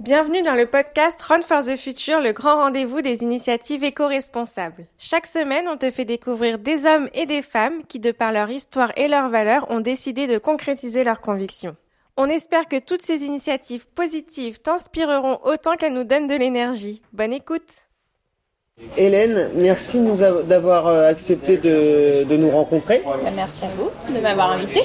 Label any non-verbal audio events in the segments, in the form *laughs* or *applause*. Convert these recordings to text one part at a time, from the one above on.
Bienvenue dans le podcast Run for the Future, le grand rendez-vous des initiatives éco-responsables. Chaque semaine, on te fait découvrir des hommes et des femmes qui, de par leur histoire et leurs valeurs, ont décidé de concrétiser leurs convictions. On espère que toutes ces initiatives positives t'inspireront autant qu'elles nous donnent de l'énergie. Bonne écoute Hélène, merci d'avoir euh, accepté de, nous rencontrer. Merci à vous de m'avoir invité.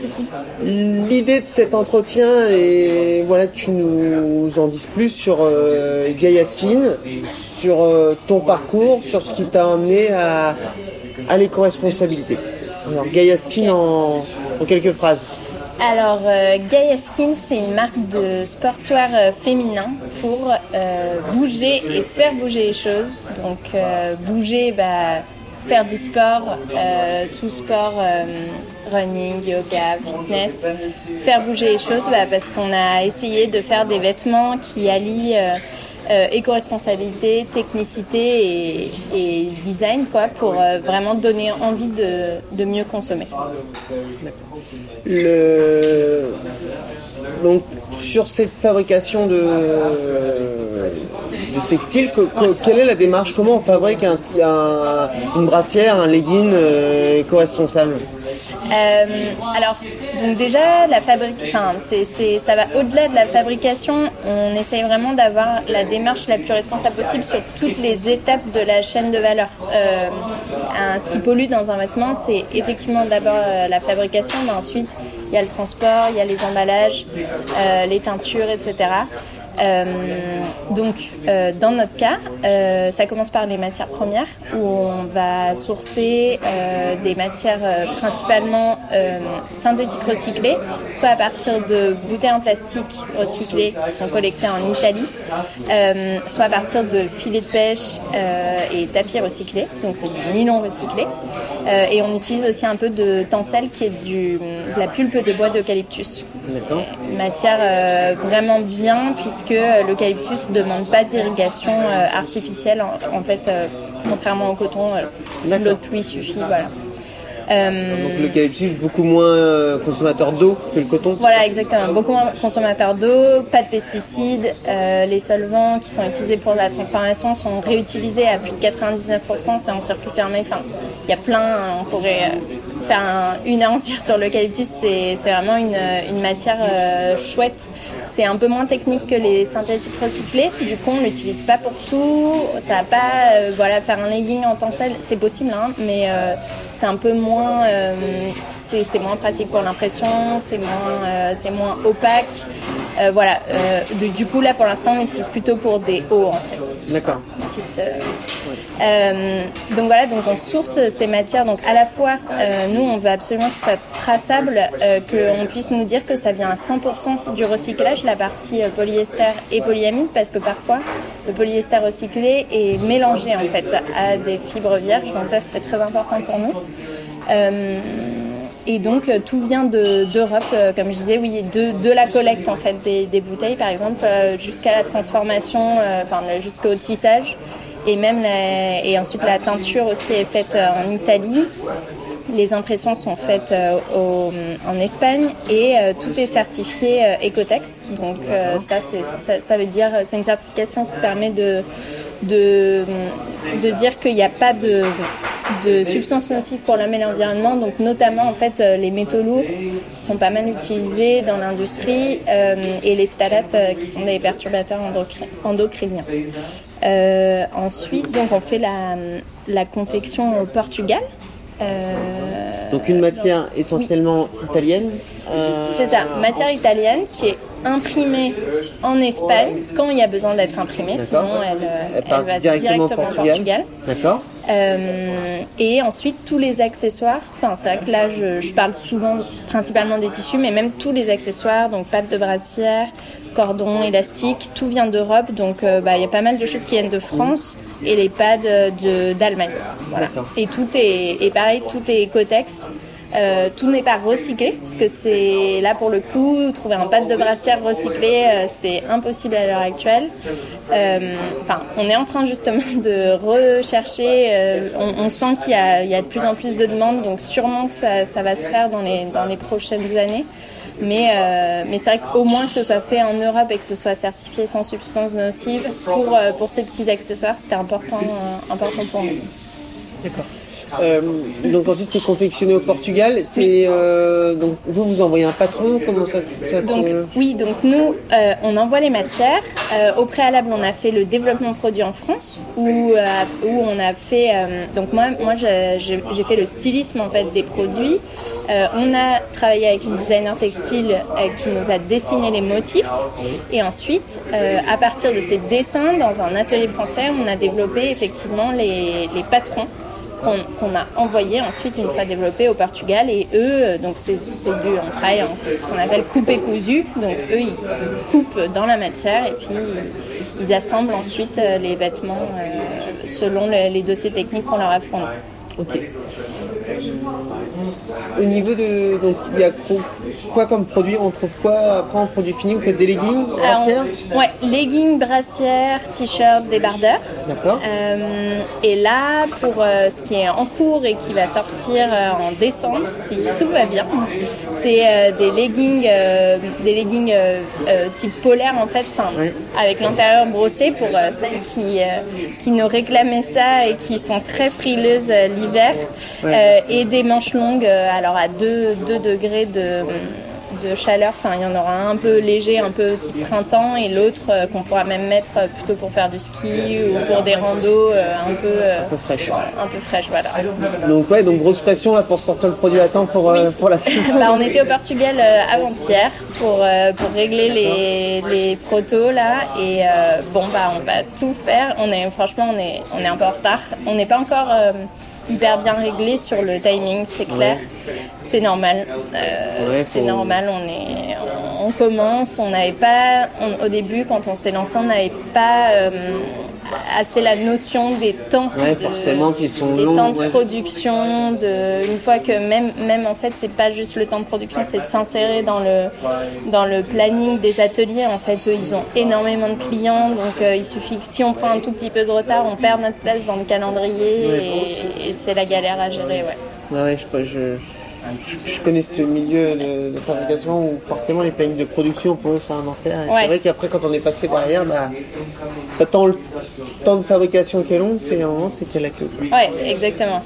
*laughs* L'idée de cet entretien est voilà que tu nous en dises plus sur euh, Gaia Skin, sur euh, ton parcours, sur ce qui t'a amené à, à l'éco-responsabilité. Alors Gaia Skin en quelques phrases. Alors, euh, Gaia Skin, c'est une marque de sportswear euh, féminin pour euh, bouger et faire bouger les choses. Donc, bouger, bah, faire du sport, tout sport, running, yoga, fitness, faire bouger les choses bah, parce qu'on a essayé de faire des vêtements qui allient éco-responsabilité, technicité et, design quoi, pour vraiment donner envie de, de mieux consommer. Le... Donc sur cette fabrication de, de textile, quelle est la démarche? Comment on fabrique un, une brassière, un legging euh, éco-responsable? Euh, alors, donc déjà, la fabrique, ça va au-delà de la fabrication. On essaye vraiment d'avoir la démarche la plus responsable possible sur toutes les étapes de la chaîne de valeur. Euh, ce qui pollue dans un vêtement, c'est effectivement d'abord euh, la fabrication, mais ensuite il y a le transport, il y a les emballages, les teintures, etc. Donc, dans notre cas, ça commence par les matières premières, où on va sourcer des matières principalement synthétiques recyclées, soit à partir de bouteilles en plastique recyclées qui sont collectées en Italie, soit à partir de filets de pêche et tapis recyclés, donc c'est du nylon recyclé. et on utilise aussi un peu de tencel qui est du, de la pulpe de bois d'eucalyptus. Matière euh, vraiment bien puisque l'eucalyptus ne demande pas d'irrigation euh, artificielle. En, fait, euh, contrairement au coton, l'eau de pluie suffit. Voilà. Euh, Donc l'eucalyptus beaucoup moins euh, consommateur d'eau que le coton Voilà, exactement. Beaucoup moins consommateur d'eau, pas de pesticides. Euh, les solvants qui sont utilisés pour la transformation sont réutilisés à plus de 99%. C'est en circuit fermé. Enfin, il y a plein. On pourrait faire une heure entière sur l'eucalyptus. C'est vraiment une, une matière chouette. C'est un peu moins technique que les synthétiques recyclés. Du coup, on l'utilise pas pour tout. Ça va pas, voilà, faire un legging en tencel, c'est possible, hein, mais c'est un peu moins euh, c'est moins pratique pour l'impression, c'est moins, euh, c'est moins opaque. Euh, voilà. du coup, là, pour l'instant, on l'utilise plutôt pour des hauts, en fait. D'accord. Donc voilà, donc on source ces matières. Donc à la fois, nous, on veut absolument que ce soit traçable, qu'on puisse nous dire que ça vient à 100% du recyclage, la partie polyester et polyamide, parce que parfois, le polyester recyclé est mélangé en fait à des fibres vierges. Donc ça, c'était très important pour nous. Euh, et donc euh, tout vient d'Europe, euh, comme je disais, oui, de, de la collecte en fait des, bouteilles par exemple, jusqu'à la transformation, enfin jusqu'au tissage, et même et ensuite la teinture aussi est faite en Italie. Les impressions sont faites en Espagne et tout est certifié Ecotex. Donc ça, ça, ça, veut dire c'est une certification qui permet de, de, de dire qu'il n'y a pas de de substances nocives pour l'homme et l'environnement, donc notamment en fait euh, les métaux lourds qui sont pas mal utilisés dans l'industrie euh, et les phtalates euh, qui sont des perturbateurs endocriniens. ensuite, donc on fait la, la confection au Portugal. donc une matière essentiellement italienne. C'est ça, matière italienne qui est imprimée en Espagne quand il y a besoin d'être imprimée, sinon elle, elle, va directement, au Portugal. D'accord. Euh, et ensuite tous les accessoires, enfin c'est vrai que là je, parle souvent principalement des tissus, mais même tous les accessoires, donc pattes de brassière, cordons, élastiques, tout vient d'Europe, donc euh, bah, il y a pas mal de choses qui viennent de France et les pads d'Allemagne. Voilà. Et tout est, et pareil, tout est Cotex. Euh, tout n'est pas recyclé, parce que c'est là pour le coup, trouver un pâte de brassière recyclé, euh, c'est impossible à l'heure actuelle. Euh, Enfin, on est en train justement *laughs* de rechercher. euh, on, on sent qu'il y, a- il y a de plus en plus de demandes, donc sûrement que ça, ça va se faire dans les dans les prochaines années. Mais euh, mais c'est vrai qu'au moins que ce soit fait en Europe et que ce soit certifié sans substance nocive pour euh, pour ces petits accessoires, c'était important important pour nous. D'accord. Euh, donc ensuite c'est confectionné au Portugal. C'est euh, donc vous vous envoyez un patron. Comment ça, ça Donc se oui, donc nous, euh, on envoie les matières. Euh, au préalable, on a fait le développement produit en France, où, euh, où on a fait. euh, donc moi, moi, j'ai fait le stylisme en fait des produits. Euh, on a travaillé avec une designer textile qui nous a dessiné les motifs, et ensuite, euh, à partir de ces dessins, dans un atelier français, on a développé effectivement les, les patrons qu'on a envoyé ensuite une fois développé au Portugal. Et eux euh, donc c'est du on travaille en ce qu'on appelle coupé cousu. Donc eux ils coupent dans la matière et puis ils, assemblent ensuite euh, les vêtements euh, selon les, dossiers techniques qu'on leur a fournis. Au niveau de donc il y a quoi, comme produit On trouve quoi après en produit fini Vous faites des leggings, Alors, brassières ouais, leggings, brassières, t-shirts, débardeurs. D'accord. Euh, et là, pour euh, ce qui est en cours et qui va sortir euh, en décembre, si tout va bien, c'est euh, des leggings, euh, des leggings euh, euh, type polaire en fait, Oui. avec l'intérieur brossé pour euh, celles qui euh, qui nous réclamaient ça et qui sont très frileuses euh, l'hiver, Euh, et des manches longues, euh, alors à 2 degrés de de chaleur, enfin il y en aura un un peu léger, un peu type printemps et l'autre euh, qu'on pourra même mettre euh, plutôt pour faire du ski ou pour des randos euh, un peu euh, Un peu fraîche. un peu fraîche voilà. Donc ouais, donc grosse pression là pour sortir le produit à temps pour euh, pour la saison. Bah, on était au Portugal euh, avant-hier pour, euh, pour régler les, les protos là et euh, bon bah on va tout faire. On est franchement on est on est un peu en retard. On n'est pas encore euh, hyper bien réglé sur le timing, c'est clair. C'est normal. Euh, Ouais, c'est faut- normal. On est on, on commence. On n'avait pas on- au début quand on s'est lancé on n'avait pas euh, assez la notion des temps. Ouais, de- forcément, qui sont des longs, temps de ouais. production, de une fois que même même en fait c'est pas juste le temps de production, c'est de s'insérer dans le dans le planning des ateliers. En fait, eux, ils ont énormément de clients, donc euh, il suffit que si on prend un tout petit peu de retard, on perd notre place dans le calendrier et, et c'est la galère à gérer. Ouais, je, je, je, je connais ce milieu de, de fabrication où forcément les plannings de production pour eux c'est un enfer. Ouais. C'est vrai qu'après quand on est passé derrière, bah, c'est pas tant le temps de fabrication qui est long, c'est un c'est qu'il y a la queue. Ouais, exactement.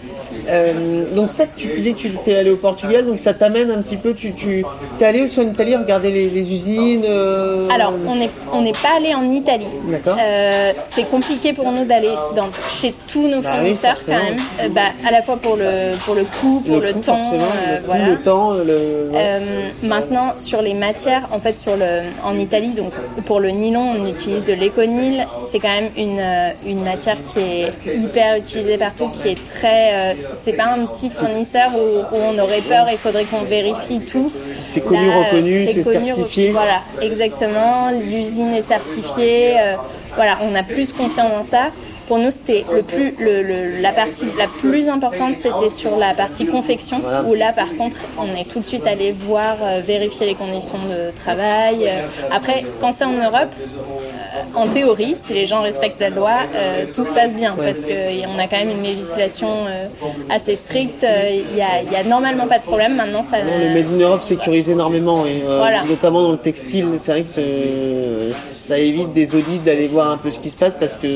Euh, donc ça, tu disais que tu t'es allé au Portugal, donc ça t'amène un petit peu, tu, tu t'es allé aussi en Italie regarder les, les usines euh, Alors, on n'est on n'est pas allé en Italie. D'accord. Euh, c'est compliqué pour nous d'aller dans chez tous nos Bah fournisseurs quand même. Bah, à la fois pour le pour le coût, pour le, coût, temps, forcément, euh, le, coût, voilà. le temps, le... ouais. Euh, maintenant, sur les matières, en fait, sur le, en Italie, donc pour le nylon, on utilise de l'éconyle. C'est quand même une, euh, une matière qui est hyper utilisée partout, qui est très. euh, c'est pas un petit fournisseur où, où on aurait peur. Il faudrait qu'on vérifie tout. C'est connu, Là, euh, reconnu, c'est certifié. Voilà, exactement. L'usine est certifiée. euh, voilà, on a plus confiance dans ça. Pour nous, c'était le plus, le, le- la partie la plus importante, c'était sur la partie confection, où là, par contre, on est tout de suite allé voir, euh, vérifier les conditions de travail. Euh, Après, quand c'est en Europe, euh, en théorie, si les gens respectent la loi, euh, tout se passe bien, parce qu'on a quand même une législation euh, assez stricte. Euh, Il y, a, a normalement pas de problème. Maintenant, ça. Le Made in Europe sécurise énormément, et, euh, Voilà. notamment dans le textile. C'est vrai que ça évite des audits d'aller voir un peu ce qui se passe parce que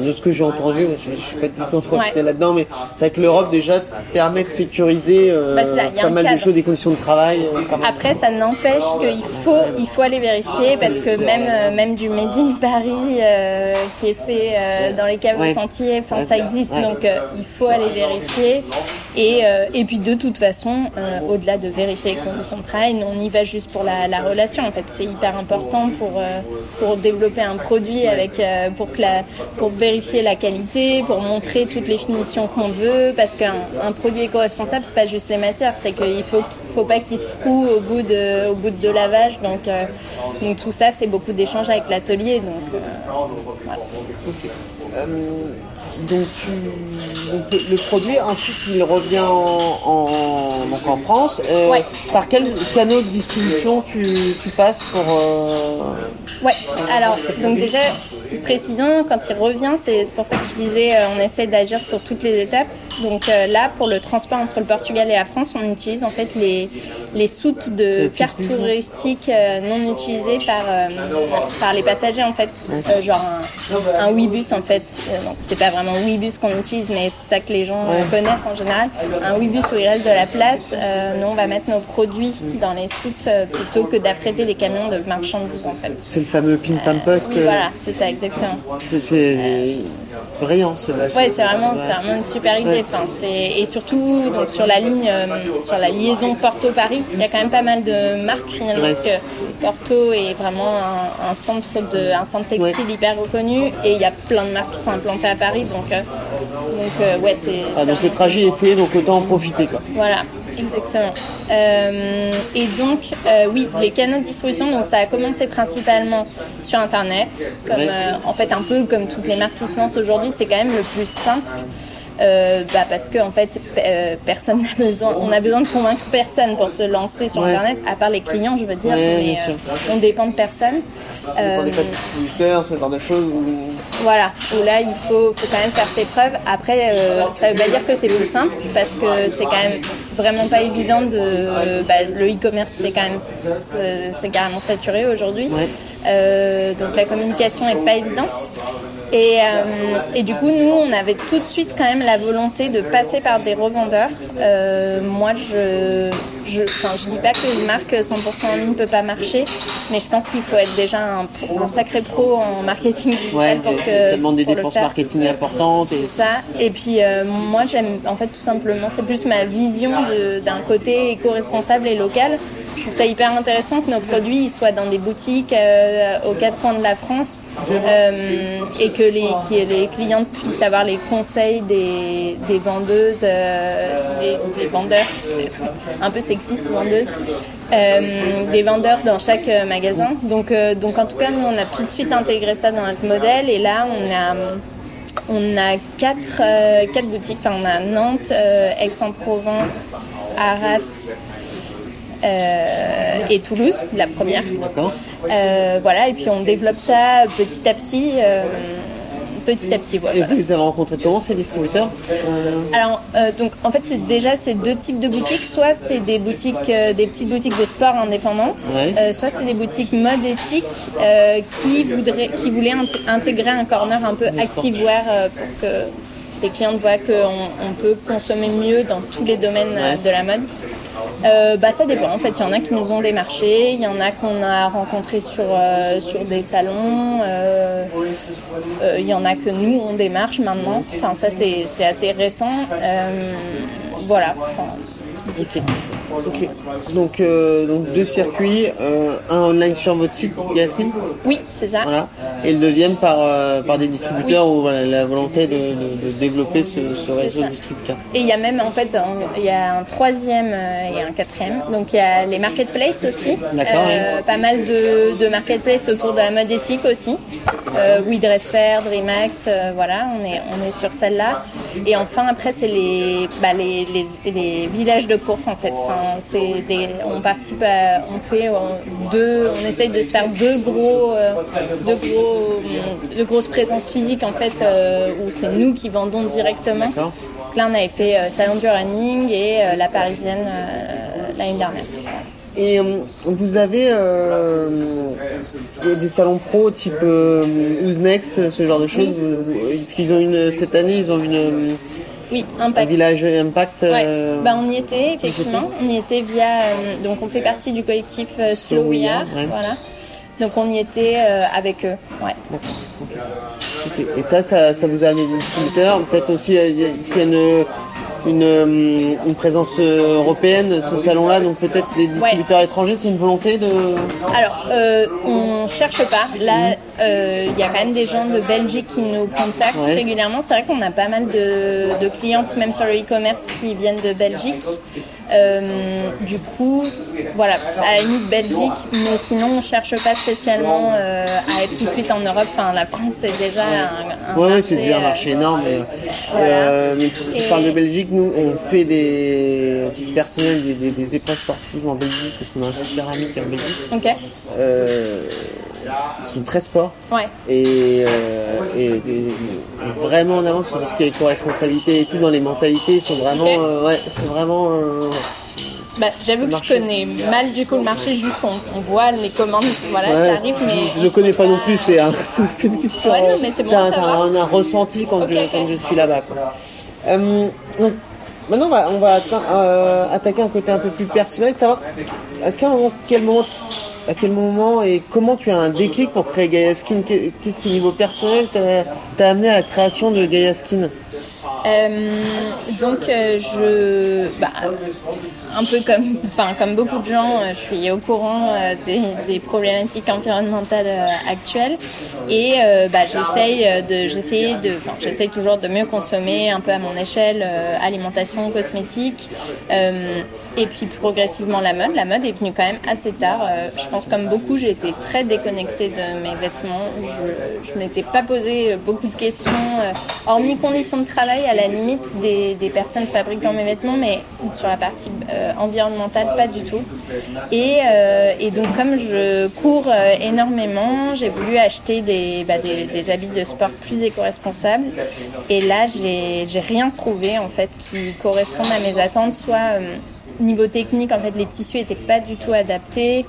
de ce que j'ai entendu, je, je suis pas du tout professionnel Ouais. là-dedans, mais c'est vrai que l'Europe déjà permet de sécuriser euh, Bah, pas mal de choses, des conditions de travail. Après, ça n'empêche qu'il faut, il faut aller vérifier parce que même, euh, même du Made in Paris euh, qui est fait euh, dans les caves Ouais. au sentier, enfin, ça existe. Ouais. Donc, il faut aller vérifier. Et, et puis, de toute façon, au-delà de vérifier les conditions de travail, on y va juste pour la, la relation. En fait, c'est hyper important pour, pour développer un produit avec, pour que la, pour vérifier la qualité, pour montrer toutes les finitions qu'on veut, parce qu'un un produit éco-responsable, c'est pas juste les matières, c'est qu'il faut, faut pas qu'il se roue au bout de, au bout de lavage. Donc, euh, donc tout ça, c'est beaucoup d'échanges avec l'atelier. Donc, euh. Euh, donc, tu- donc le, le produit, ensuite, il revient en, en- donc en France. Euh, Ouais. Par quel canal de distribution tu, tu passes pour... euh, Ouais, alors, donc déjà, petite précision, quand il revient, c'est c'est pour ça que je disais, euh, on essaie d'agir sur toutes les étapes. Donc euh, là, pour le transport entre le Portugal et la France, on utilise en fait les, les soutes de fixe cartes touristiques euh, non utilisées par, euh, par les passagers en fait. Euh, genre un, un Ouibus en fait. Euh, donc c'est pas vraiment Ouibus qu'on utilise, mais c'est ça que les gens euh, connaissent en général. Un Ouibus où il reste de la place, euh, nous on va mettre nos produits dans les soutes euh, plutôt que d'affréter des camions de marchandises en fait. C'est le fameux pin pam post. Oui, euh, voilà, c'est ça exactement. c'est- C'est brillant celui-là. Ouais, c'est vraiment, c'est vraiment une super idée. Enfin, c'est et surtout donc sur la ligne, euh, sur la liaison Porto-Paris, il y a quand même pas mal de marques finalement Ouais. parce que Porto est vraiment un, un centre de, un centre textile hyper reconnu et il y a plein de marques qui sont implantées à Paris. Donc, euh, donc euh, ouais, c'est. Ah, c'est donc le trajet est fait, donc autant en profiter quoi. voilà, exactement. Euh, et donc, euh, oui, les canaux de distribution, donc ça a commencé principalement sur Internet, comme euh, en fait un peu comme toutes les marques qui se lancent aujourd'hui, c'est quand même le plus simple, euh, bah, parce que en fait, euh, personne *laughs* n'a besoin, on a besoin de convaincre personne pour se lancer sur Ouais. Internet, à part les clients, je veux dire, Ouais, mais bien euh, on dépend de personne. Euh, pas de distributeur, ce genre de choses. où- voilà, où là il faut, faut quand même faire ses preuves. Après, euh, ça veut pas dire que c'est plus simple parce que c'est quand même vraiment pas évident de. euh, bah, le e-commerce c'est quand même c'est c'est carrément saturé aujourd'hui. Ouais. Euh, donc la communication est pas évidente. Et, euh, et du coup, nous, on avait tout de suite quand même la volonté de passer par des revendeurs. Euh, moi, je, je, enfin, je dis pas que une marque 100% en ligne peut pas marcher, mais je pense qu'il faut être déjà un, un sacré pro en marketing digital Ouais, pour que ça demande des dépenses marketing importantes. Et... C'est ça. Et puis euh, moi j'aime en fait tout simplement, c'est plus ma vision d'un côté éco-responsable et local. Je trouve ça hyper intéressant que nos produits soient dans des boutiques euh, aux quatre coins de la France euh, et que les, que les clientes puissent avoir les conseils des, vendeuses, euh, des, vendeurs, un peu sexiste vendeuses, des vendeurs dans chaque magasin. Donc, donc en tout cas, nous on a tout de suite intégré ça dans notre modèle et là on a on a quatre, quatre boutiques. Enfin, on a Nantes, Aix-en-Provence, Arras et Toulouse, la première. Euh, voilà, et puis on développe ça petit à petit. euh, petit à petit, voilà. Et vous les avez rencontrés comment ces distributeurs Euh, Alors, euh, donc en fait, c'est déjà ces deux types de boutiques. Soit c'est des boutiques, euh, des petites boutiques de sport indépendantes, Ouais. euh, soit c'est des boutiques mode éthique euh, qui voudraient, qui voulaient int- intégrer un corner un peu activewear euh, pour que les clientes voient qu'on on peut consommer mieux dans tous les domaines euh, Ouais. de la mode. Euh, bah ça dépend. En fait, il y en a qui nous ont démarché, il y en a qu'on a rencontrés sur euh, sur des salons, il y en a que nous on démarche maintenant. Enfin, ça c'est assez récent. Voilà. Enfin. Ok. Donc, euh, donc deux circuits, euh, un online sur votre site Gaskin, oui, c'est ça. voilà, et le deuxième par, euh, par des distributeurs voilà, la volonté de, de- de développer ce, ce réseau de distributeurs. Et il y a même en fait un- il y a un troisième et un quatrième. Donc il y a les marketplaces aussi. D'accord, Euh, Pas mal de, de marketplaces autour de la mode éthique aussi. Oui, Dressfair, DreamAct, voilà, on est on est sur celle-là. Et enfin après c'est les, bah, les, les les villages de course en fait. Enfin c'est des on participe à on fait euh, deux on essaye de se faire deux gros euh, deux gros de grosses présences physiques en fait euh, où c'est nous qui vendons directement. Donc là, on avait fait euh, Salon du Running et euh, la Parisienne euh, l'année dernière. Et euh, vous avez euh, des- salons pro type euh, Who's Next, ce genre de choses. Est-ce qu'ils ont une cette année ils ont une Oui, un Impact. village Impact Ouais. euh, Bah, on y était effectivement. On y était via. euh, donc on fait partie du collectif euh, Slow We Are. ouais. Voilà. Donc on y était euh, avec eux. Ouais. ok. Et ça, ça, ça vous a amené des distributeurs. Peut-être aussi euh, qu'il y a une une, euh, une présence euh, européenne, ce salon-là, donc peut-être les distributeurs étrangers, c'est une volonté de... Alors, euh, on cherche pas. Là, euh, il y a quand même des gens de Belgique qui nous contactent Ouais. régulièrement. C'est vrai qu'on a pas mal de, de clientes, même sur le e-commerce, qui viennent de Belgique. Euh, du coup, voilà, à la limite Belgique, mais sinon, on cherche pas spécialement euh, à être tout de suite en Europe. Enfin, la France, c'est déjà un, un Ouais, marché, c'est déjà un euh, marché énorme. mais, voilà. euh, mais tu Et- parles de Belgique, nous on fait des personnels des, des, des épreuves sportives en Belgique parce qu'on a un site céramique en Belgique. Ok, Euh, ils sont très sport ouais. et, euh, et, et vraiment en avance sur tout ce qui est éco-responsabilité et tout dans les mentalités. Ils sont vraiment, euh, ouais, c'est vraiment. Bah, J'avoue que je connais mal du coup le marché, juste on, on voit les commandes voilà, ouais, qui arrivent, mais. je, je le connais pas non plus. C'est un, *laughs* Ouais, un, ressenti quand, je, quand je suis là-bas. Euh, donc, maintenant, on va, on va euh, attaquer un côté un peu plus personnel, savoir est-ce qu'à quel moment, à quel moment et comment tu as un déclic pour créer Gaia Skin Qu'est- Qu'est-ce que niveau personnel t'a amené à la création de Gaia Skin? Euh, donc euh, je, bah, un peu comme, comme beaucoup de gens, euh, je suis au courant des, problématiques environnementales actuelles et bah, j'essaye de, de, toujours de mieux consommer un peu à mon échelle, alimentation, cosmétique et puis progressivement la mode. La mode est venue quand même assez tard. Pense comme beaucoup, j'ai été très déconnectée de mes vêtements. Je, je m'étais pas posé euh, beaucoup de questions, euh, hormis conditions de travail à la limite des, des personnes fabriquant mes vêtements, mais sur la partie euh, environnementale, pas du tout. Et, euh, et donc comme je cours euh, énormément, j'ai voulu acheter des, bah, des, des habits de sport plus éco-responsables. Et là, j'ai rien trouvé en fait qui corresponde à mes attentes, soit Niveau technique, en fait, les tissus étaient pas du tout adaptés.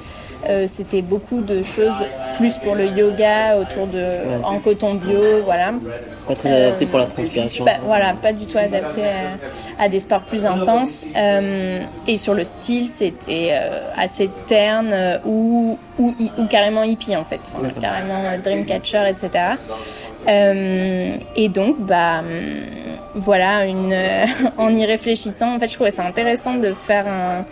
Euh, C'était beaucoup de choses plus pour le yoga, autour de en coton bio, voilà. Pas très adapté pour la transpiration. Bah, voilà, pas du tout adapté à, à des sports plus intenses. Euh, et sur le style, c'était euh, assez terne euh, ou, ou, ou carrément hippie en fait, Enfin, carrément euh, dreamcatcher, etc. Euh, et donc, bah, hum, voilà, une, euh, *laughs* en y réfléchissant, en fait, je trouvais ça intéressant de faire un,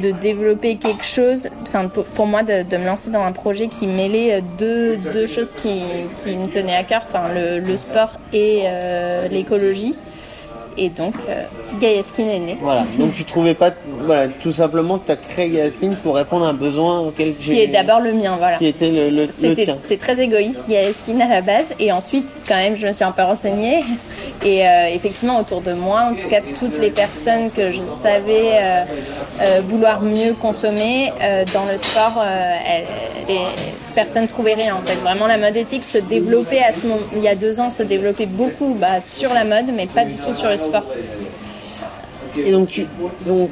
de développer quelque chose, enfin, pour, moi, de, me lancer dans un projet qui mêlait euh, deux, deux choses qui, qui me tenaient à cœur, enfin, le, le sport et euh, l'écologie. Et donc, euh, Gaia Skin est né. Voilà, donc tu trouvais pas, voilà, tout simplement que tu as créé Gaia Skin pour répondre à un besoin auquel Qui est d'abord le mien, voilà. qui était le, le, le C'était- tien. C'est très égoïste, Gaia Skin à la base. Et ensuite, quand même, je me suis un peu renseignée. *laughs* Et euh, effectivement, autour de moi, en tout cas, toutes les personnes que je savais euh, euh, vouloir mieux consommer dans le sport, elles- les personnes trouvaient rien. En fait, vraiment, la mode éthique se développait à ce moment, il y a deux ans, se développait beaucoup bah, sur la mode, mais pas du tout sur le sport. Et donc tu, donc,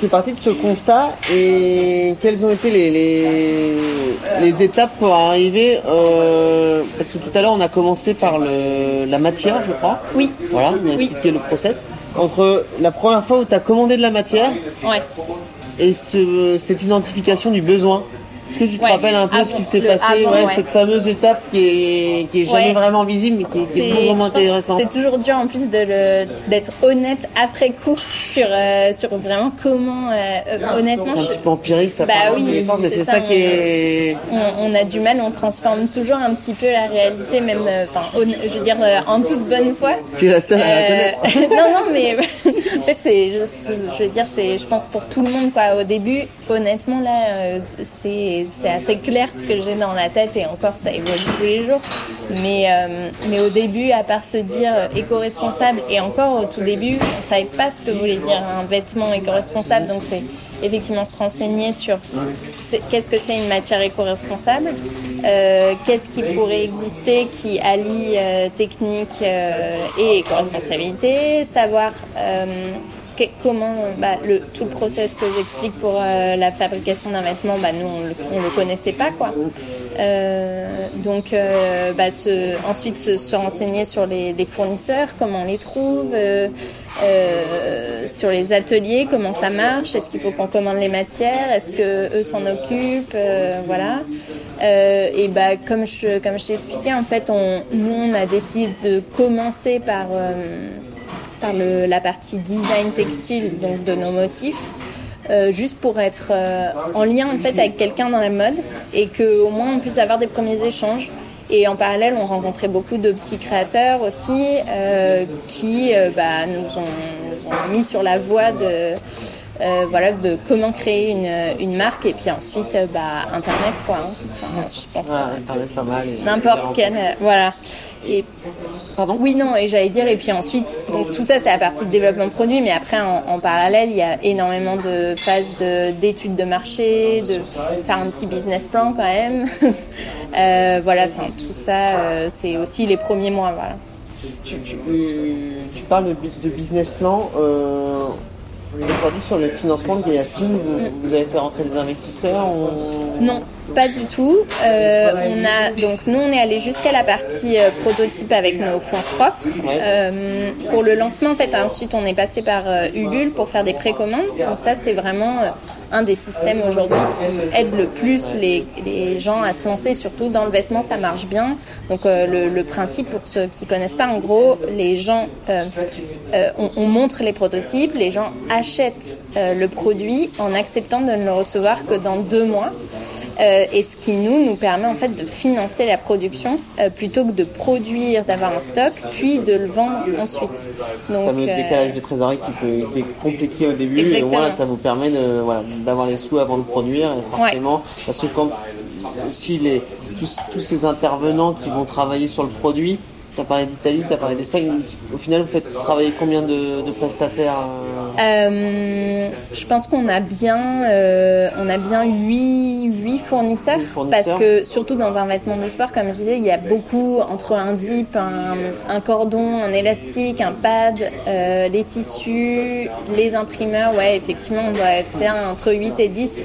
tu es parti de ce constat et quelles ont été les, les, les étapes pour arriver euh, Parce que tout à l'heure on a commencé par le, la matière, je crois. Oui. Voilà, on a Oui. expliqué le process. Entre la première fois où tu as commandé de la matière Ouais. et ce, cette identification du besoin. Est-ce que tu te Ouais, rappelles un peu ce qui s'est passé avant, ouais, ouais. Cette fameuse étape qui est, qui est jamais vraiment visible mais qui, est- qui est vraiment intéressante. C'est toujours dur en plus d'être honnête après coup sur, euh, sur vraiment comment, euh, euh, honnêtement, C'est un je- petit peu empirique, ça Bah oui, mais c'est ça, qui est... on, on a du mal, on transforme toujours un petit peu la réalité, même, euh, enfin, je veux dire, en toute bonne foi. Tu es la seule à la connaître. *laughs* non, non, mais *laughs* en fait, c'est, je, je veux dire, c'est, je pense pour tout le monde, quoi. Au début, honnêtement, là, c'est, c'est assez clair ce que j'ai dans la tête et encore, ça évolue tous les jours. Mais, euh, mais au début, à part se dire euh, éco-responsable et encore au tout début, on savait pas ce que voulait dire un vêtement éco-responsable. Donc, c'est effectivement se renseigner sur qu'est-ce que c'est une matière éco-responsable, euh, qu'est-ce qui pourrait exister qui allie technique et éco-responsabilité, savoir comment bah, le, tout le process que j'explique pour euh, la fabrication d'un vêtement, bah, nous on on le connaissait pas quoi. Euh, donc euh, bah, se- ensuite se, se renseigner sur les, les fournisseurs, comment on les trouve, euh, euh, sur les ateliers, comment ça marche, est-ce qu'il faut qu'on commande les matières, est-ce que eux s'en occupent, euh, voilà. Euh, et bah comme je comme je t'ai expliqué, en fait, on, nous on a décidé de commencer par euh, par le, la partie design textile donc de nos motifs. Euh, juste pour être euh, en lien en fait avec quelqu'un dans la mode et que au moins on puisse avoir des premiers échanges. Et en parallèle, on rencontrait beaucoup de petits créateurs aussi euh, qui bah, nous, ont, nous, ont, mis sur la voie de euh, voilà, de comment créer une, une, marque et puis ensuite euh, bah, Internet quoi. Hein. Enfin, je pense. Ouais, Internet pas mal. N'importe quel, euh, voilà. Et pardon? Oui non et j'allais dire et puis ensuite donc tout ça c'est la partie de développement de produit mais après en, en parallèle il y a énormément de phases d'études de, de, marché, de faire un petit business plan quand même. *laughs* euh, voilà, enfin tout ça c'est aussi les premiers mois voilà. Tu, tu, tu parles de, de business plan. Sur le financement de Gayaskin, vous, vous, avez fait rentrer des investisseurs ou... Non, pas du tout. Euh, on a, donc, nous, on est allé jusqu'à la partie euh, prototype avec nos fonds propres. Ouais. Euh, pour le lancement, en fait, ensuite, on est passé par Ulule pour faire des précommandes. Donc, ça, c'est vraiment un des systèmes aujourd'hui qui aide le plus les, gens à se lancer, surtout dans le vêtement, ça marche bien. Donc, euh, le, principe, pour ceux qui connaissent pas, en gros, les gens, on, on, montre les prototypes, les gens achètent le produit en acceptant de ne le recevoir que dans deux mois. Euh, et ce qui nous nous permet en fait de financer la production euh, plutôt que de produire, d'avoir un stock, puis de le vendre ensuite. Donc, fameux euh... décalage de trésorerie qui, peut, qui, est compliqué au début, Exactement. et voilà, ça vous permet de, voilà, d'avoir les sous avant de produire, et forcément, ouais. parce que quand aussi les, tous, tous ces intervenants qui vont travailler sur le produit, tu as parlé d'Italie, tu as parlé d'Espagne. Au final, vous faites travailler combien de, de prestataires euh, Je pense qu'on a bien, euh, on a bien 8, 8 fournisseurs, 8 fournisseurs. Parce que, surtout dans un vêtement de sport, comme je disais, il y a beaucoup entre un zip, un, un cordon, un élastique, un pad, euh, les tissus, les imprimeurs. Ouais, effectivement, on doit être bien entre 8 et 10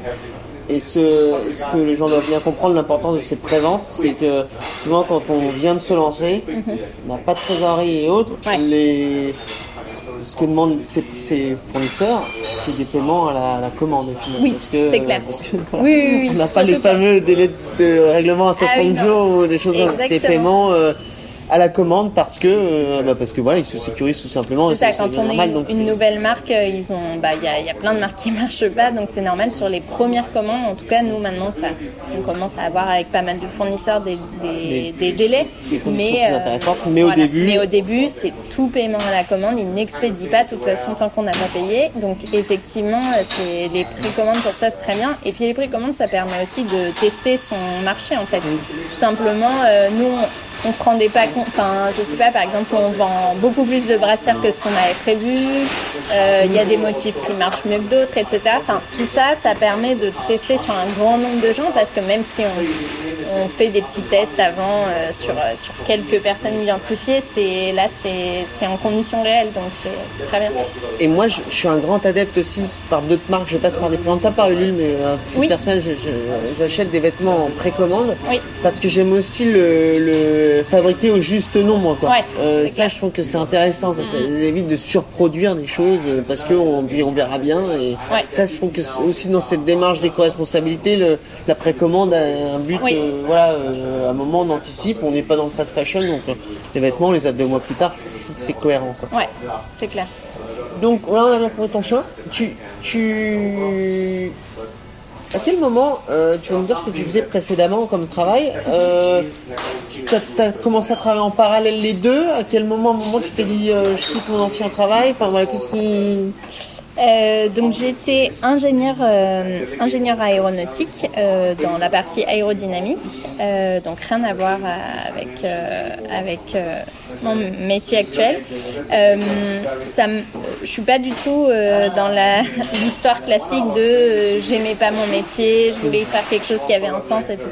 et ce, ce, que les gens doivent bien comprendre, l'importance de ces préventes, c'est que souvent quand on vient de se lancer, mm -hmm. on n'a pas de trésorerie et autres, ouais. les, ce que demandent ces, ces fournisseurs, c'est des paiements à la, à la commande. Oui, c'est clair. Parce que, oui, oui, oui. *laughs* On n'a pas les fameux délais de règlement à 60 ah, jours ou des choses comme ça. Ces paiements... Euh, à la commande parce que euh, bah parce que voilà ils se sécurisent tout simplement. C'est ça quand on normal, est une, nouvelle marque euh, ils ont bah il y a, y a plein de marques qui *laughs* marchent pas donc c'est normal sur les premières commandes. En tout cas nous maintenant ça on commence à avoir avec pas mal de fournisseurs des, des, des délais. des mais euh, intéressantes. Mais voilà. au début mais au début c'est tout paiement à la commande ils n'expédient pas de toute façon tant qu'on n'a pas payé. Donc effectivement c'est les précommandes pour ça c'est très bien. Et puis les précommandes ça permet aussi de tester son marché en fait. Tout simplement euh, nous on, se rendait pas compte. Enfin, je sais pas, par exemple, on vend beaucoup plus de brassières que ce qu'on avait prévu. Euh, il y a des motifs qui marchent mieux que d'autres, etc. Enfin, tout ça, ça permet de tester sur un grand nombre de gens parce que même si on, on fait des petits tests avant euh, sur, sur quelques personnes identifiées, c'est là, c'est en conditions réelles, donc c'est très bien. Et moi, je, je, suis un grand adepte aussi par d'autres marques. Je passe par des préventes, pas par Ulule, mais euh, oui. personnes, j'achète des vêtements en précommande oui. parce que j'aime aussi le, le fabriquer au juste nombre quoi. Ouais, euh, ça clair. je trouve que c'est intéressant ça évite de surproduire des choses euh, parce que on, verra bien et ouais. ça je trouve que aussi dans cette démarche d'éco-responsabilité la précommande a un but oui. euh, voilà à un moment on anticipe on n'est pas dans le fast fashion donc les vêtements on les a deux mois plus tard je trouve que c'est cohérent quoi. Ouais c'est clair. Donc là on a bien compris ton choix. Tu tu à quel moment, euh, tu vas me dire ce que tu faisais précédemment comme travail, euh, tu as, commencé à travailler en parallèle les deux? À quel moment, moment tu t'es dit euh, je quitte mon ancien travail? Enfin voilà, qu'est-ce qui... Euh, donc j'étais ingénieur, euh, ingénieur aéronautique euh, dans la partie aérodynamique, euh, donc rien à voir avec euh, avec euh, mon métier actuel. ça, je suis pas du tout dans la *laughs* l'histoire classique de j'aimais pas mon métier, je voulais faire quelque chose qui avait un sens, etc.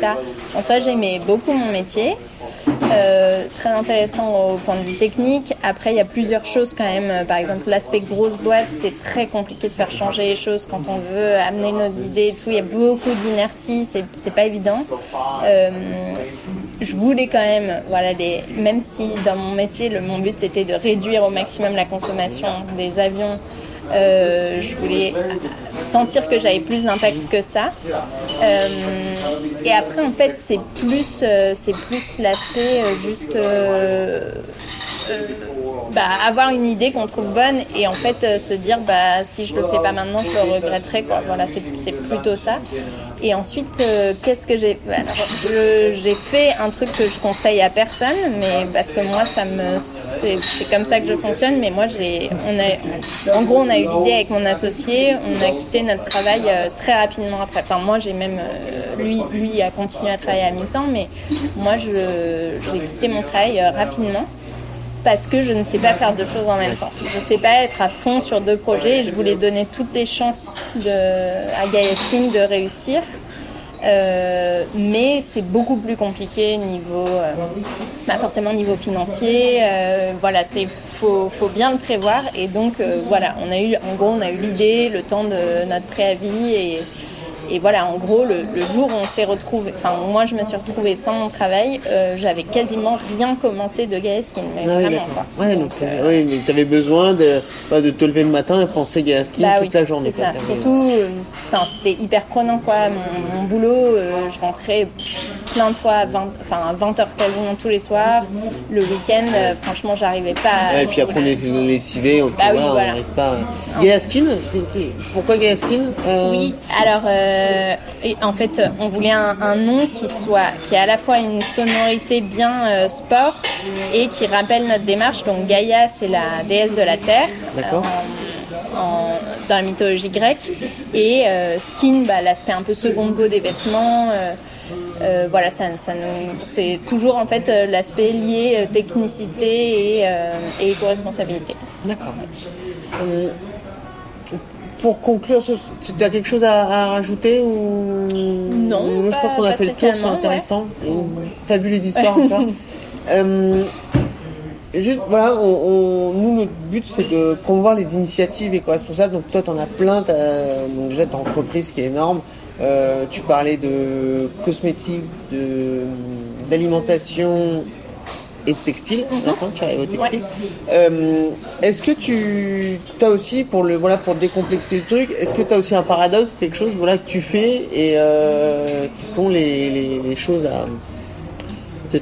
En soi, j'aimais beaucoup mon métier. Euh, très intéressant au point de vue technique. Après, il y a plusieurs choses quand même. Par exemple, l'aspect grosse boîte, c'est très compliqué de faire changer les choses quand on veut amener nos idées et tout. Il y a beaucoup d'inertie, c'est pas évident. Euh, je voulais quand même, voilà, des, même si dans mon métier, mon but c'était de réduire au maximum la consommation des avions, euh, je voulais sentir que j'avais plus d'impact que ça. Euh, et après, en fait, c'est plus, euh, c'est plus l'aspect euh, juste bah, avoir une idée qu'on trouve bonne et en fait euh, se dire bah si je le fais pas maintenant je le regretterai quoi. Voilà c'est plutôt ça. Et ensuite euh, qu'est-ce que j'ai bah, j'ai fait un truc que je conseille à personne mais parce que moi ça me c'est comme ça que je fonctionne. Mais moi j'ai on a en gros on a eu l'idée avec mon associé. On a quitté notre travail euh, très rapidement après. Enfin moi j'ai même lui lui a continué à travailler à mi-temps mais moi je j'ai quitté mon travail rapidement parce que je ne sais pas faire deux choses en même temps. Je ne sais pas être à fond sur deux projets et je voulais donner toutes les chances de, à Skin de réussir. Euh, mais c'est beaucoup plus compliqué niveau, euh, bah forcément niveau financier. Euh, voilà, c'est faut, faut bien le prévoir et donc voilà, on a eu en gros on a eu l'idée, le temps de notre préavis et et voilà, en gros, le, jour où on s'est retrouvé, enfin moi je me suis retrouvée sans mon travail, euh, j'avais quasiment rien commencé de Gaeskin, ah vraiment quoi. Ouais, donc, euh, oui, mais tu avais besoin de, de te lever le matin et penser Gaeskin bah toute la journée. C'est ça, surtout, euh, c'était hyper prenant quoi. Mon, boulot, je rentrais plein de fois à 20, enfin, 20 heures quasiment tous les soirs. Le week-end, franchement, j'arrivais pas à. et puis après, on est lessivé, on bah n'arrive pas. Gaeskin Pourquoi Gaeskin Oui, alors. Euh, et en fait, on voulait un, nom qui soit, qui a à la fois une sonorité bien euh, sport et qui rappelle notre démarche. Donc Gaïa, c'est la déesse de la terre. Euh, dans la mythologie grecque et skin bah, l'aspect un peu second go des vêtements voilà ça, ça c'est toujours en fait l'aspect lié technicité et, et éco-responsabilité d'accord pour conclure, tu as quelque chose à, rajouter ou? Non. je pense qu'on a fait le tour, c'est intéressant. Fabuleuse histoire encore. *laughs* Euh, juste, voilà, nous, notre but, c'est de promouvoir les initiatives éco-responsables. Donc, toi, tu en as plein. As, donc, déjà, ta entreprise qui est énorme. Euh, tu parlais de cosmétiques, d'alimentation et textile. Maintenant, tu arrives au textile. Euh, est-ce que tu as aussi, pour, le, voilà, pour décomplexer le truc, est-ce que tu as aussi un paradoxe, quelque chose voilà, que tu fais et euh, qui sont les, les, choses à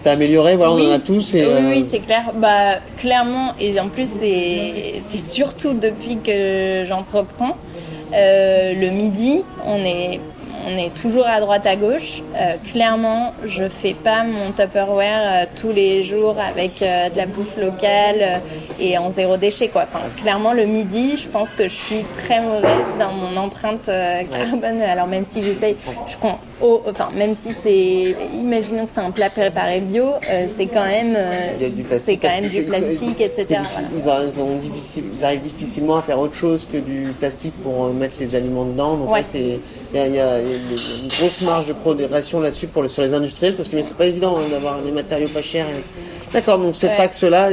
as amélioré, voilà, on en a tous. Et, oui, oui, euh, c'est clair. Bah, clairement, et en plus, c'est surtout depuis que j'entreprends. le midi, on est on est toujours à droite à gauche. Euh, clairement, je fais pas mon Tupperware euh, tous les jours avec euh, de la bouffe locale et en zéro déchet quoi. Enfin, clairement le midi, je pense que je suis très mauvaise dans mon empreinte carbone. Alors même si j'essaye, je prends enfin même si c'est, imaginons que c'est un plat préparé bio, c'est quand même, c'est quand même du plastique, etc. Ils, arrivent difficilement à faire autre chose que du plastique pour mettre les aliments dedans. Donc c'est, il y a une grosse marge de progression là-dessus pour sur les industriels parce que c'est pas évident hein, d'avoir des matériaux pas chers. D'accord, donc cette axe-là,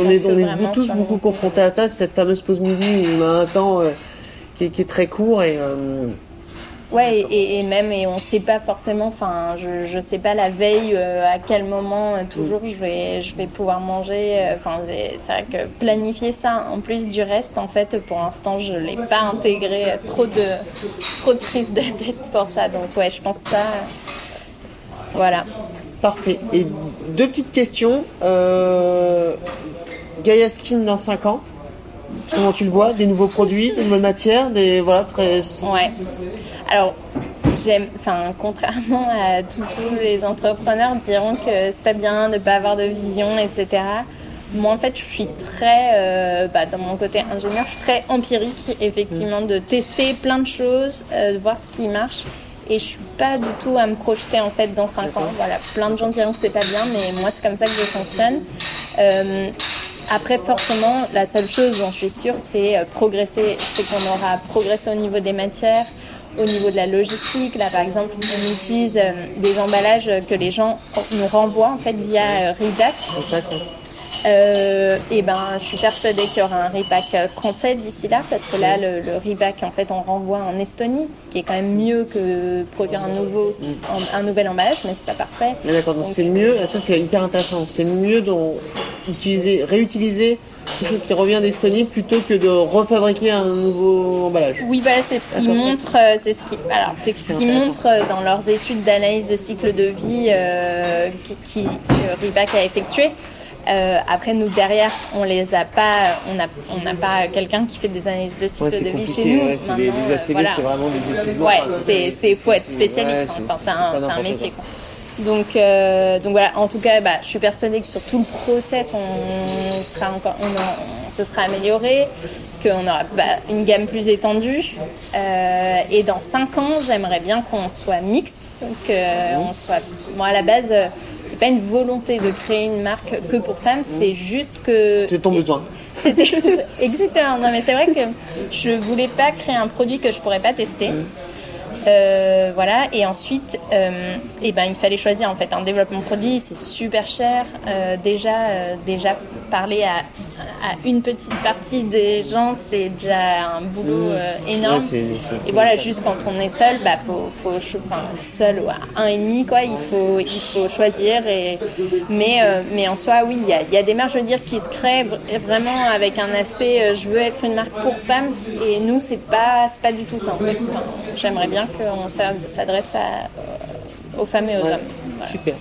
on est, tous beaucoup confrontés à ça, cette fameuse pause midi où on a un temps euh, qui, est très court et euh, Ouais, et, même, et on sait pas forcément, enfin, je, je sais pas la veille euh, à quel moment euh, toujours je vais, je vais pouvoir manger. Euh, enfin, c'est vrai que planifier ça en plus du reste, en fait, pour l'instant, je l'ai pas intégré. Trop de, trop de prise de tête pour ça. Donc, ouais, je pense ça. Voilà. Parfait. Et deux petites questions. Gaia Skin dans 5 ans Comment tu le vois Des nouveaux produits, des nouvelles matières, des voilà très. Ouais. Alors j'aime, enfin contrairement à tous, les entrepreneurs diront que c'est pas bien de pas avoir de vision, etc. Moi en fait je suis très, euh, bah, dans mon côté ingénieur, je suis très empirique effectivement de tester plein de choses, euh, de voir ce qui marche et je suis pas du tout à me projeter en fait dans 5 ans. Voilà, plein de gens diront que c'est pas bien, mais moi c'est comme ça que je fonctionne. Euh, après, forcément, la seule chose dont je suis sûre, c'est euh, progresser, c'est qu'on aura progressé au niveau des matières, au niveau de la logistique. Là, par exemple, on utilise euh, des emballages que les gens nous renvoient en fait via euh, Redac. Euh, et ben, je suis persuadée qu'il y aura un repack français d'ici là, parce que là, le, le repack, en fait, on renvoie en Estonie, ce qui est quand même mieux que produire un nouveau, un, nouvel emballage, mais c'est pas parfait. D'accord, donc c'est mieux. Ça, c'est hyper intéressant. C'est mieux dont utiliser, réutiliser quelque chose qui revient d'Estonie plutôt que de refabriquer un nouveau emballage. Oui, voilà, c'est ce qui montre, euh, c'est ce qui, alors c'est ce qui montre euh, dans leurs études d'analyse de cycle de vie euh, qui, qui, que Ribac a effectué. Euh, après, nous derrière, on les a pas, on n'a on n'a pas quelqu'un qui fait des analyses de cycle Ouais, de vie chez nous. ouais, c'est des, ACV, voilà. c'est vraiment des études. Ouais, c'est c'est faut être spécialiste. ouais, c'est- Enfin, c'est c'est un, métier. quoi. Donc euh, donc voilà. En tout cas, bah, je suis persuadée que sur tout le process, on sera encore, on, en- on se sera amélioré, qu'on aura bah, une gamme plus étendue. Euh, et dans cinq ans, j'aimerais bien qu'on soit mixte, que on soit. Bon, à la base. euh, c'est pas une volonté de créer une marque que pour femmes, c'est juste que C'est ton besoin. c'était *laughs* exactement. Non, mais c'est vrai que je voulais pas créer un produit que je pourrais pas tester. Euh, voilà. Et ensuite, euh, eh ben, il fallait choisir en fait un développement de produit. C'est super cher. Euh, déjà, déjà parler à, à une petite partie des gens, c'est déjà un boulot euh, énorme. Ouais, et voilà, juste quand on est seul, bah faut, faut cho- enfin, seul ou à un et demi quoi. Il faut, il faut choisir. Et mais, mais en soi, oui, il y a, il y a des marques, je veux dire, qui se créent vr- vraiment avec un aspect. je veux être une marque pour femmes. Et nous, c'est pas, pas du tout ça. En fait. Enfin, J'aimerais bien qu'on s'a- s'adresse à- aux femmes et aux Ouais, hommes. Voilà. Super.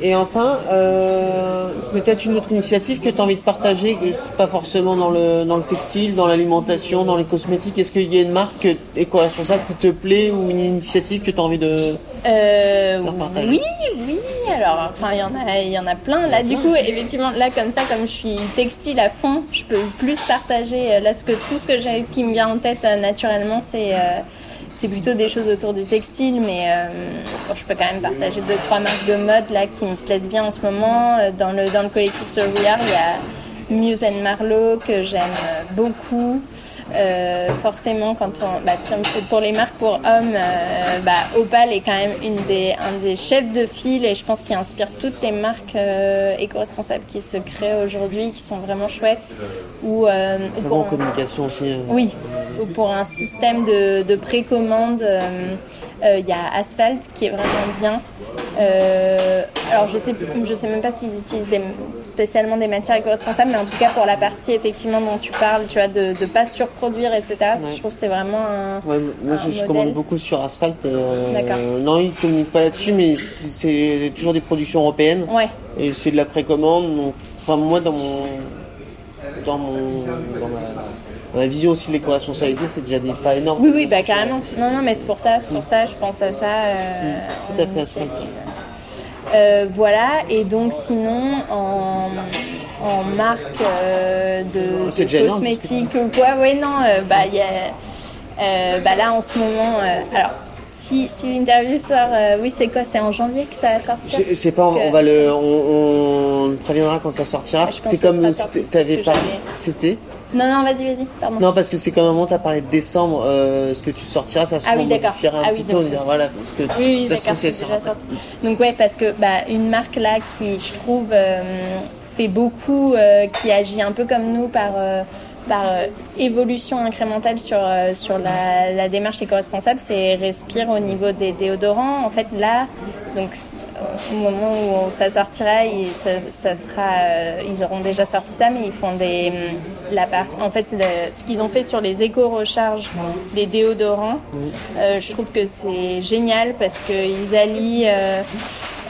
Et enfin, euh, peut-être une autre initiative que tu as envie de partager, que pas forcément dans le, dans le textile, dans l'alimentation, dans les cosmétiques. Est-ce qu'il y a une marque éco-responsable qui te plaît ou une initiative que tu as envie de... Euh, Faire partager. oui, oui. Alors, enfin, il y en a, il y en a plein. Là, du coup, effectivement, là, comme ça, comme je suis textile à fond, je peux plus partager. euh, Là, ce que tout ce que j'ai qui me vient en tête euh, naturellement, c'est euh, c'est plutôt des choses autour du textile, mais euh, bon, je peux quand même partager deux trois marques de mode là qui me plaisent bien en ce moment. Euh, Dans le dans le collectif Sur We Are, il y a Muse and Marlowe que j'aime euh, beaucoup. Euh, forcément, quand on, bah, tiens, pour les marques pour hommes, euh, bah, Opal est quand même une des, un des chefs de file et je pense qu'il inspire toutes les marques euh, éco-responsables qui se créent aujourd'hui, qui sont vraiment chouettes. Ou, euh, ou pour en un- communication aussi. euh. oui, ou pour un système de, de précommande, il y a Asphalt qui est vraiment bien. Euh, alors je sais, je sais même pas s'ils utilisent des- spécialement des matières éco-responsables, mais en tout cas pour la partie effectivement dont tu parles, tu vois, de ne pas surproduire, etc. Je trouve que c'est vraiment un, Ouais, moi un je, modèle. commande beaucoup sur Asphalt. euh, non, ils ne communiquent pas là-dessus, mais c'est toujours des productions européennes. Ouais. Et c'est de la précommande. Donc, enfin, moi, dans mon, dans mon, dans ma, dans ma vision aussi de l'éco-responsabilité, c'est déjà des pas énormes. Oui, oui, bah carrément. Non, non, mais c'est pour ça, c'est pour ça, je pense à ça. euh, Tout à fait, initiative. Euh, voilà, et donc sinon, en, en marque euh, de, C'est de cosmétiques ou quoi, ouais, non, euh, bah, y a, bah là en ce moment, alors, si, si l'interview sort, euh, oui, c'est quoi C'est en janvier que ça va sortir? Je sais pas, on que- va le, on, préviendra quand ça sortira. Pense C'est comme si t'avais j'avais- C'était. Non, non, vas-y, vas-y, pardon. Non, parce que c'est comme un moment, t'as parlé de décembre, euh, ce que tu sortiras, ça se Ah oui, modifiera un Ah petit oui, peu. On dira, voilà, parce que Oui, oui, c'est déjà sorti. Donc ouais, parce que bah, une marque là qui, je trouve, euh, fait beaucoup, euh, qui agit un peu comme nous par, par euh, évolution incrémentale sur, euh, sur la, la démarche éco-responsable, c'est Respire au niveau des déodorants. En fait, là, donc euh, au moment où ça sortira, il- ça, ça sera, euh, ils auront déjà sorti ça, mais ils font des, hum, la part, en fait, le- ce qu'ils ont fait sur les éco-recharges des déodorants, euh, je trouve que c'est génial parce qu'ils allient euh,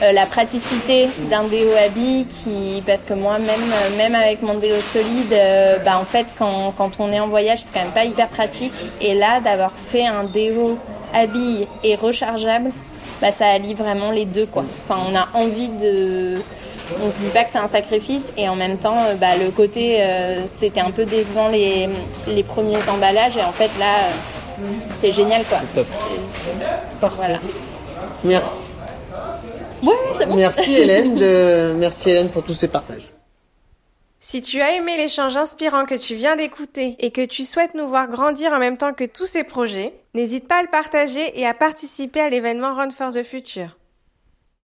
euh, la praticité d'un déo habit qui, parce que moi, même, euh, même avec mon déo solide, euh, bah, en fait, quand, quand on est en voyage, c'est quand même pas hyper pratique. Et là, d'avoir fait un déo habille et rechargeable, bah, ça allie vraiment les deux, quoi. Enfin, on a envie de, on se dit pas que c'est un sacrifice et en même temps, euh, bah, le côté, euh, c'était un peu décevant les, les premiers emballages et en fait, là, c'est génial, quoi. Top. Voilà. Merci. Ouais, c'est bon. Merci Hélène de, merci Hélène pour tous ces partages. Si tu as aimé l'échange inspirant que tu viens d'écouter et que tu souhaites nous voir grandir en même temps que tous ces projets, n'hésite pas à le partager et à participer à l'événement Run for the Future.